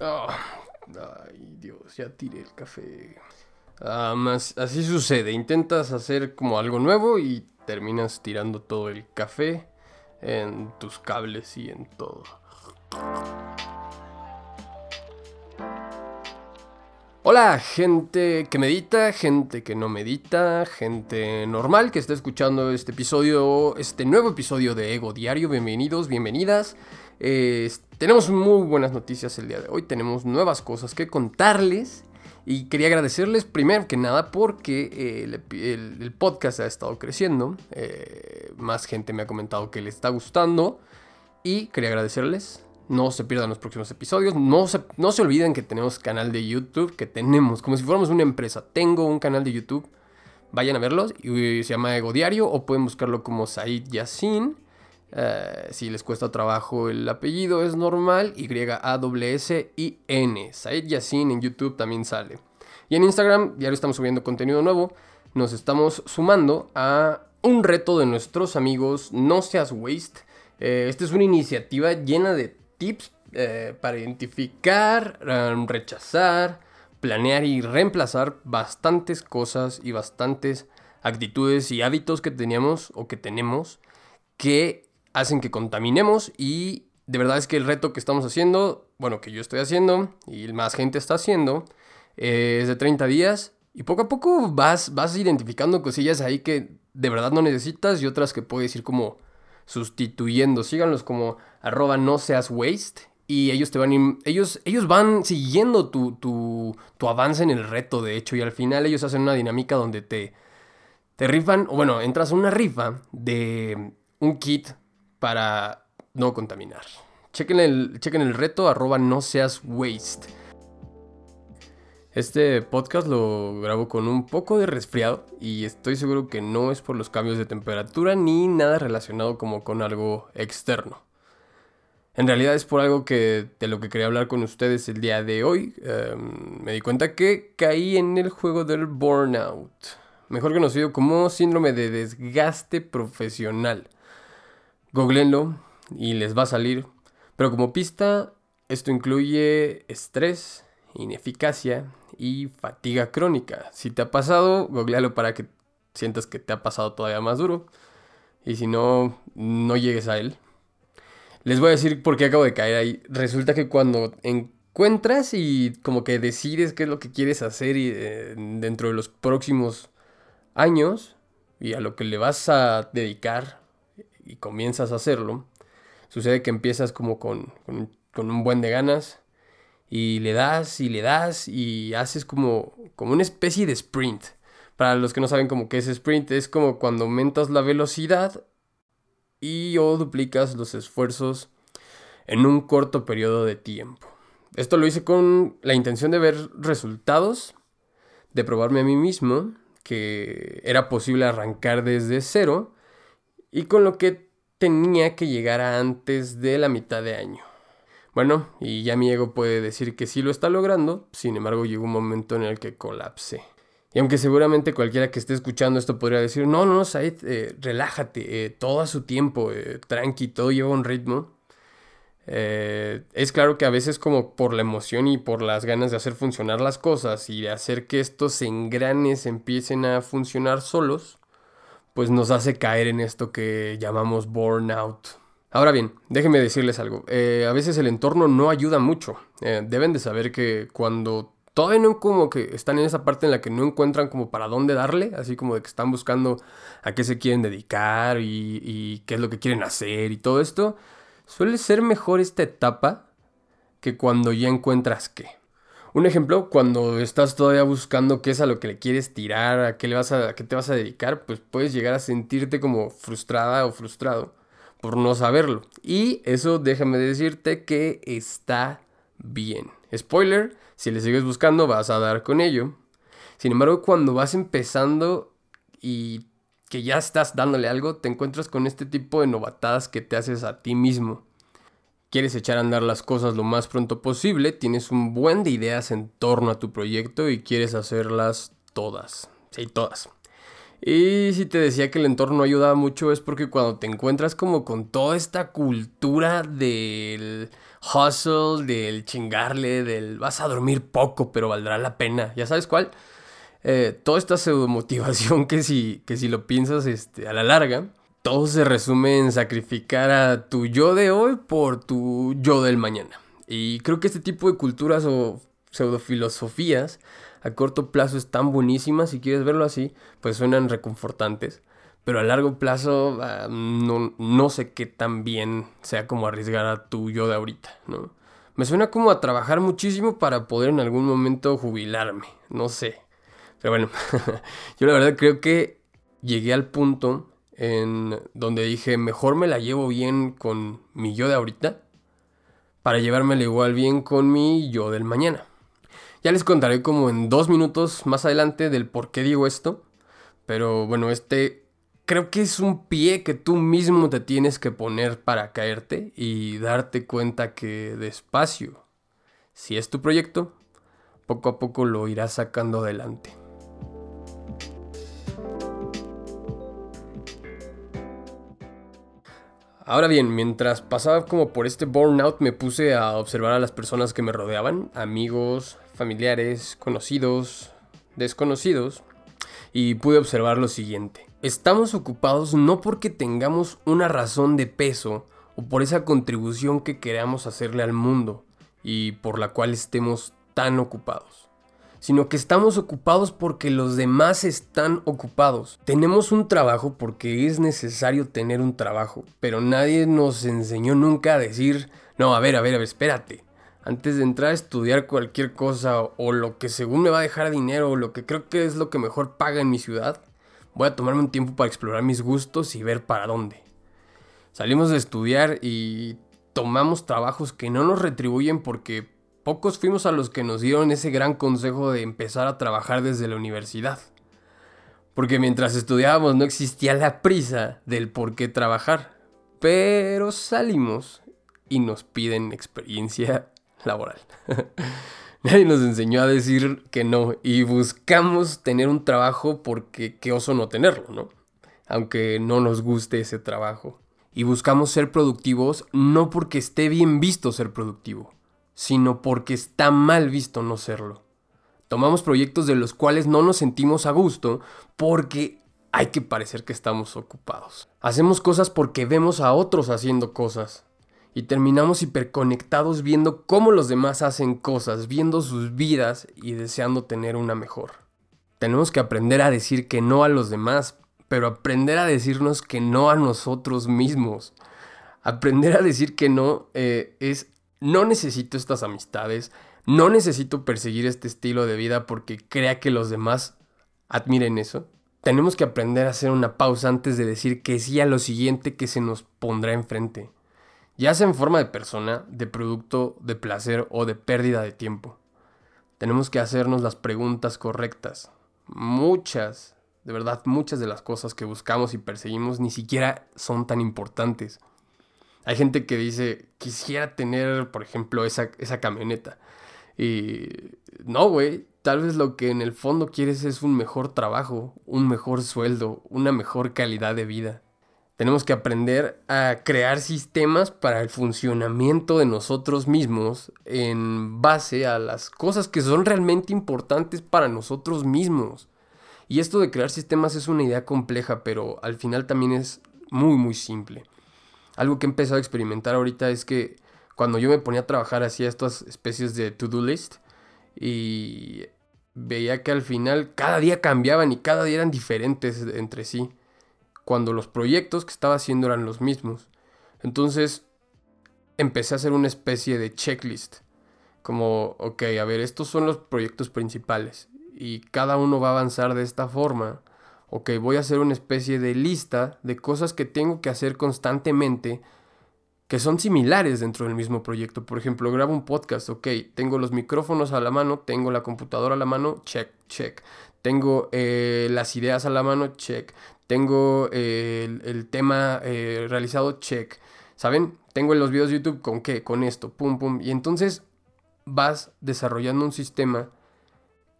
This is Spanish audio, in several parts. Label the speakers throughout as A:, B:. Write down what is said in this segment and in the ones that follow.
A: Ah, ay, Dios, ya tiré el café. Ah, así sucede, intentas hacer como algo nuevo y terminas tirando todo el café en tus cables y en todo. Hola, gente que medita, gente que no medita, gente normal que está escuchando este episodio, este nuevo episodio de Ego Diario. Bienvenidos, bienvenidas. Tenemos muy buenas noticias el día de hoy, tenemos nuevas cosas que contarles y quería agradecerles primero que nada porque eh, el, podcast ha estado creciendo, eh, más gente me ha comentado que le está gustando y quería agradecerles no se pierdan los próximos episodios. No se, no se olviden que tenemos canal de YouTube, que tenemos, como si fuéramos una empresa. Tengo un canal de YouTube. Vayan a verlo. Y se llama Ego Diario. O pueden buscarlo como Said Yassin. Eh, si les cuesta trabajo el apellido, es normal. Y-A-W-S-I-N. Said Yassin en YouTube también sale. Y en Instagram, diario estamos subiendo contenido nuevo. Nos estamos sumando a un reto de nuestros amigos No Seas Waste. Eh, esta es una iniciativa llena de tips eh, para identificar, um, rechazar, planear y reemplazar bastantes cosas y bastantes actitudes y hábitos que teníamos o que tenemos que hacen que contaminemos y de verdad es que el reto que estamos haciendo, bueno, que yo estoy haciendo y más gente está haciendo, es de 30 días y poco a poco vas, vas identificando cosillas ahí que de verdad no necesitas y otras que puedes ir como sustituyendo. Síganlos como arroba no seas waste. Y ellos te van, ellos, ellos van siguiendo tu, tu, tu, avance en el reto, de hecho. Y al final ellos hacen una dinámica donde te, te rifan, o bueno, entras a una rifa de un kit para no contaminar. Chequen el, chequen el reto, arroba no seas waste. Este podcast lo grabo con un poco de resfriado y estoy seguro que no es por los cambios de temperatura ni nada relacionado como con algo externo. En realidad es por algo que de lo que quería hablar con ustedes el día de hoy. Em, me di cuenta que caí en el juego del burnout, mejor conocido como síndrome de desgaste profesional. Googleenlo y les va a salir. Pero como pista, esto incluye estrés, ineficacia y fatiga crónica. Si te ha pasado, googlealo para que sientas que te ha pasado todavía más duro. Y si no, no llegues a él. Les voy a decir por qué acabo de caer ahí. Resulta que cuando encuentras y como que decides qué es lo que quieres hacer y, eh, dentro de los próximos años y a lo que le vas a dedicar y comienzas a hacerlo, sucede que empiezas como con, con, un buen de ganas y le das y le das y haces como, como una especie de sprint. Para los que no saben cómo que es sprint, es como cuando aumentas la velocidad y o duplicas los esfuerzos en un corto periodo de tiempo. Esto lo hice con la intención de ver resultados, de probarme a mí mismo que era posible arrancar desde cero y con lo que tenía que llegar antes de la mitad de año. Bueno, y ya mi ego puede decir que sí lo está logrando, sin embargo llegó un momento en el que colapse. Y aunque seguramente cualquiera que esté escuchando esto podría decir, no, no, Said, eh, relájate, eh, todo a su tiempo, eh, tranqui, todo lleva un ritmo. es claro que a veces como por la emoción y por las ganas de hacer funcionar las cosas y de hacer que estos engranes empiecen a funcionar solos, pues nos hace caer en esto que llamamos burnout. Ahora bien, déjenme decirles algo. Eh, a veces el entorno no ayuda mucho. Eh, deben de saber que cuando todavía no como que están en esa parte en la que no encuentran como para dónde darle, así como de que están buscando a qué se quieren dedicar y, y qué es lo que quieren hacer y todo esto, suele ser mejor esta etapa que cuando ya encuentras qué. Un ejemplo, cuando estás todavía buscando qué es a lo que le quieres tirar, a qué, le vas a, qué te vas a dedicar, pues puedes llegar a sentirte como frustrada o frustrado por no saberlo. Y eso déjame decirte que está bien. Spoiler, si le sigues buscando vas a dar con ello. Sin embargo, cuando vas empezando y que ya estás dándole algo, te encuentras con este tipo de novatadas que te haces a ti mismo. Quieres echar a andar las cosas lo más pronto posible, tienes un buen de ideas en torno a tu proyecto y quieres hacerlas todas. Sí, todas. Y si te decía que el entorno ayudaba mucho es porque cuando te encuentras como con toda esta cultura del hustle, del chingarle, del vas a dormir poco, pero valdrá la pena. ¿Ya sabes cuál? Eh, toda esta pseudomotivación que si, que si lo piensas este, a la larga, todo se resume en sacrificar a tu yo de hoy por tu yo del mañana. Y creo que este tipo de culturas o pseudofilosofías a corto plazo están buenísimas, si quieres verlo así, pues suenan reconfortantes. Pero a largo plazo ah, no, no, sé qué tan bien sea como arriesgar a tu yo de ahorita, ¿no? Me suena como a trabajar muchísimo para poder en algún momento jubilarme, no sé. Pero bueno, yo la verdad creo que llegué al punto en donde dije, mejor me la llevo bien con mi yo de ahorita para llevármela igual bien con mi yo del mañana. Ya les contaré como en dos minutos más adelante del por qué digo esto, pero bueno, este creo que es un pie que tú mismo te tienes que poner para caerte y darte cuenta que despacio, si es tu proyecto, poco a poco lo irás sacando adelante. Ahora bien, mientras pasaba como por este burnout me puse a observar a las personas que me rodeaban, amigos, familiares, conocidos, desconocidos, y pude observar lo siguiente. Estamos ocupados no porque tengamos una razón de peso o por esa contribución que queramos hacerle al mundo y por la cual estemos tan ocupados sino que estamos ocupados porque los demás están ocupados. Tenemos un trabajo porque es necesario tener un trabajo, pero nadie nos enseñó nunca a decir, no, a ver, a ver, a ver, espérate. Antes de entrar a estudiar cualquier cosa o lo que según me va a dejar dinero o lo que creo que es lo que mejor paga en mi ciudad, voy a tomarme un tiempo para explorar mis gustos y ver para dónde. Salimos de estudiar y tomamos trabajos que no nos retribuyen porque Pocos fuimos a los que nos dieron ese gran consejo de empezar a trabajar desde la universidad. Porque mientras estudiábamos no existía la prisa del por qué trabajar. Pero salimos y nos piden experiencia laboral. Nadie nos enseñó a decir que no y buscamos tener un trabajo porque qué oso no tenerlo, ¿no? Aunque no nos guste ese trabajo. Y buscamos ser productivos no porque esté bien visto ser productivo, sino porque está mal visto no serlo. Tomamos proyectos de los cuales no nos sentimos a gusto porque hay que parecer que estamos ocupados. Hacemos cosas porque vemos a otros haciendo cosas. Y terminamos hiperconectados viendo cómo los demás hacen cosas, viendo sus vidas y deseando tener una mejor. Tenemos que aprender a decir que no a los demás, pero aprender a decirnos que no a nosotros mismos. Aprender a decir que no eh, es no necesito estas amistades, no necesito perseguir este estilo de vida porque crea que los demás admiren eso. Tenemos que aprender a hacer una pausa antes de decir que sí a lo siguiente que se nos pondrá enfrente, ya sea en forma de persona, de producto, de placer o de pérdida de tiempo. Tenemos que hacernos las preguntas correctas. Muchas, de verdad, muchas de las cosas que buscamos y perseguimos ni siquiera son tan importantes. Hay gente que dice, quisiera tener, por ejemplo, esa, esa camioneta. Y no, güey, tal vez lo que en el fondo quieres es un mejor trabajo, un mejor sueldo, una mejor calidad de vida. Tenemos que aprender a crear sistemas para el funcionamiento de nosotros mismos en base a las cosas que son realmente importantes para nosotros mismos. Y esto de crear sistemas es una idea compleja, pero al final también es muy, muy simple. Algo que he empezado a experimentar ahorita es que cuando yo me ponía a trabajar hacía estas especies de to-do list y veía que al final cada día cambiaban y cada día eran diferentes entre sí, cuando los proyectos que estaba haciendo eran los mismos. Entonces empecé a hacer una especie de checklist, como, ok, a ver, estos son los proyectos principales y cada uno va a avanzar de esta forma ok, voy a hacer una especie de lista de cosas que tengo que hacer constantemente que son similares dentro del mismo proyecto. Por ejemplo, grabo un podcast, ok, tengo los micrófonos a la mano, tengo la computadora a la mano, check, check. Tengo eh, las ideas a la mano, check. Tengo eh, el, tema eh, realizado, check. ¿Saben? Tengo los videos de YouTube con qué, con esto, pum, pum. Y entonces vas desarrollando un sistema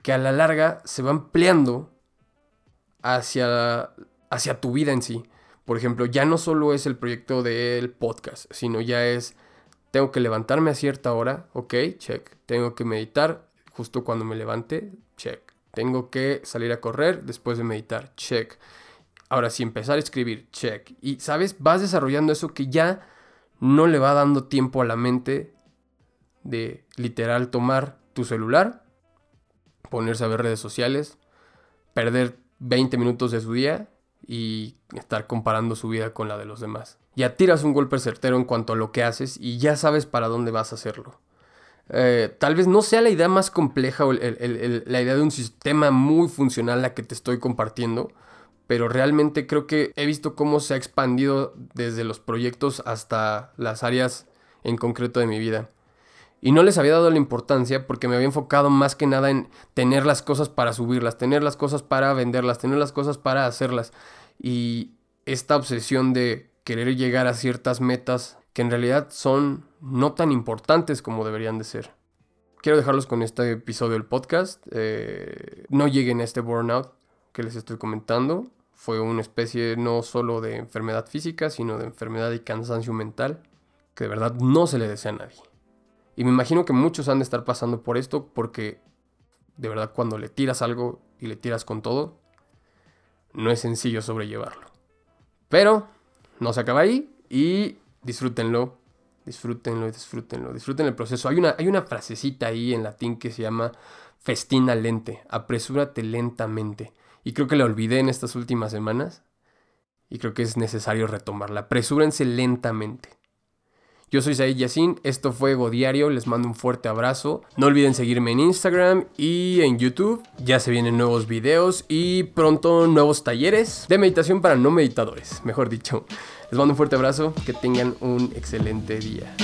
A: que a la larga se va ampliando hacia, hacia tu vida en sí. Por ejemplo, ya no solo es el proyecto del podcast, sino ya es Tengo que levantarme a cierta hora, ok, check. Tengo que meditar justo cuando me levante, check. Tengo que salir a correr después de meditar, check. Ahora sí, empezar a escribir, check. Y, ¿sabes? Vas desarrollando eso que ya no le va dando tiempo a la mente de literal tomar tu celular, ponerse a ver redes sociales, perder 20 minutos de su día y estar comparando su vida con la de los demás. Ya tiras un golpe certero en cuanto a lo que haces y ya sabes para dónde vas a hacerlo. Eh, tal vez no sea la idea más compleja o la idea de un sistema muy funcional la que te estoy compartiendo, pero realmente creo que he visto cómo se ha expandido desde los proyectos hasta las áreas en concreto de mi vida. Y no les había dado la importancia porque me había enfocado más que nada en tener las cosas para subirlas, tener las cosas para venderlas, tener las cosas para hacerlas. Y esta obsesión de querer llegar a ciertas metas que en realidad son no tan importantes como deberían de ser. Quiero dejarlos con este episodio del podcast. Eh, no lleguen a este burnout que les estoy comentando. Fue una especie no solo de enfermedad física, sino de enfermedad y cansancio mental que de verdad no se le desea a nadie. Y me imagino que muchos han de estar pasando por esto porque de verdad cuando le tiras algo y le tiras con todo, no es sencillo sobrellevarlo. Pero no se acaba ahí y disfrútenlo, disfrútenlo, disfrútenlo, disfruten el proceso. Hay una, hay una frasecita ahí en latín que se llama festina lente, apresúrate lentamente. Y creo que la olvidé en estas últimas semanas y creo que es necesario retomarla. Apresúrense lentamente. Yo soy Said Yassin, esto fue Ego Diario, les mando un fuerte abrazo. No olviden seguirme en Instagram y en YouTube. Ya se vienen nuevos videos y pronto nuevos talleres de meditación para no meditadores, mejor dicho. Les mando un fuerte abrazo, que tengan un excelente día.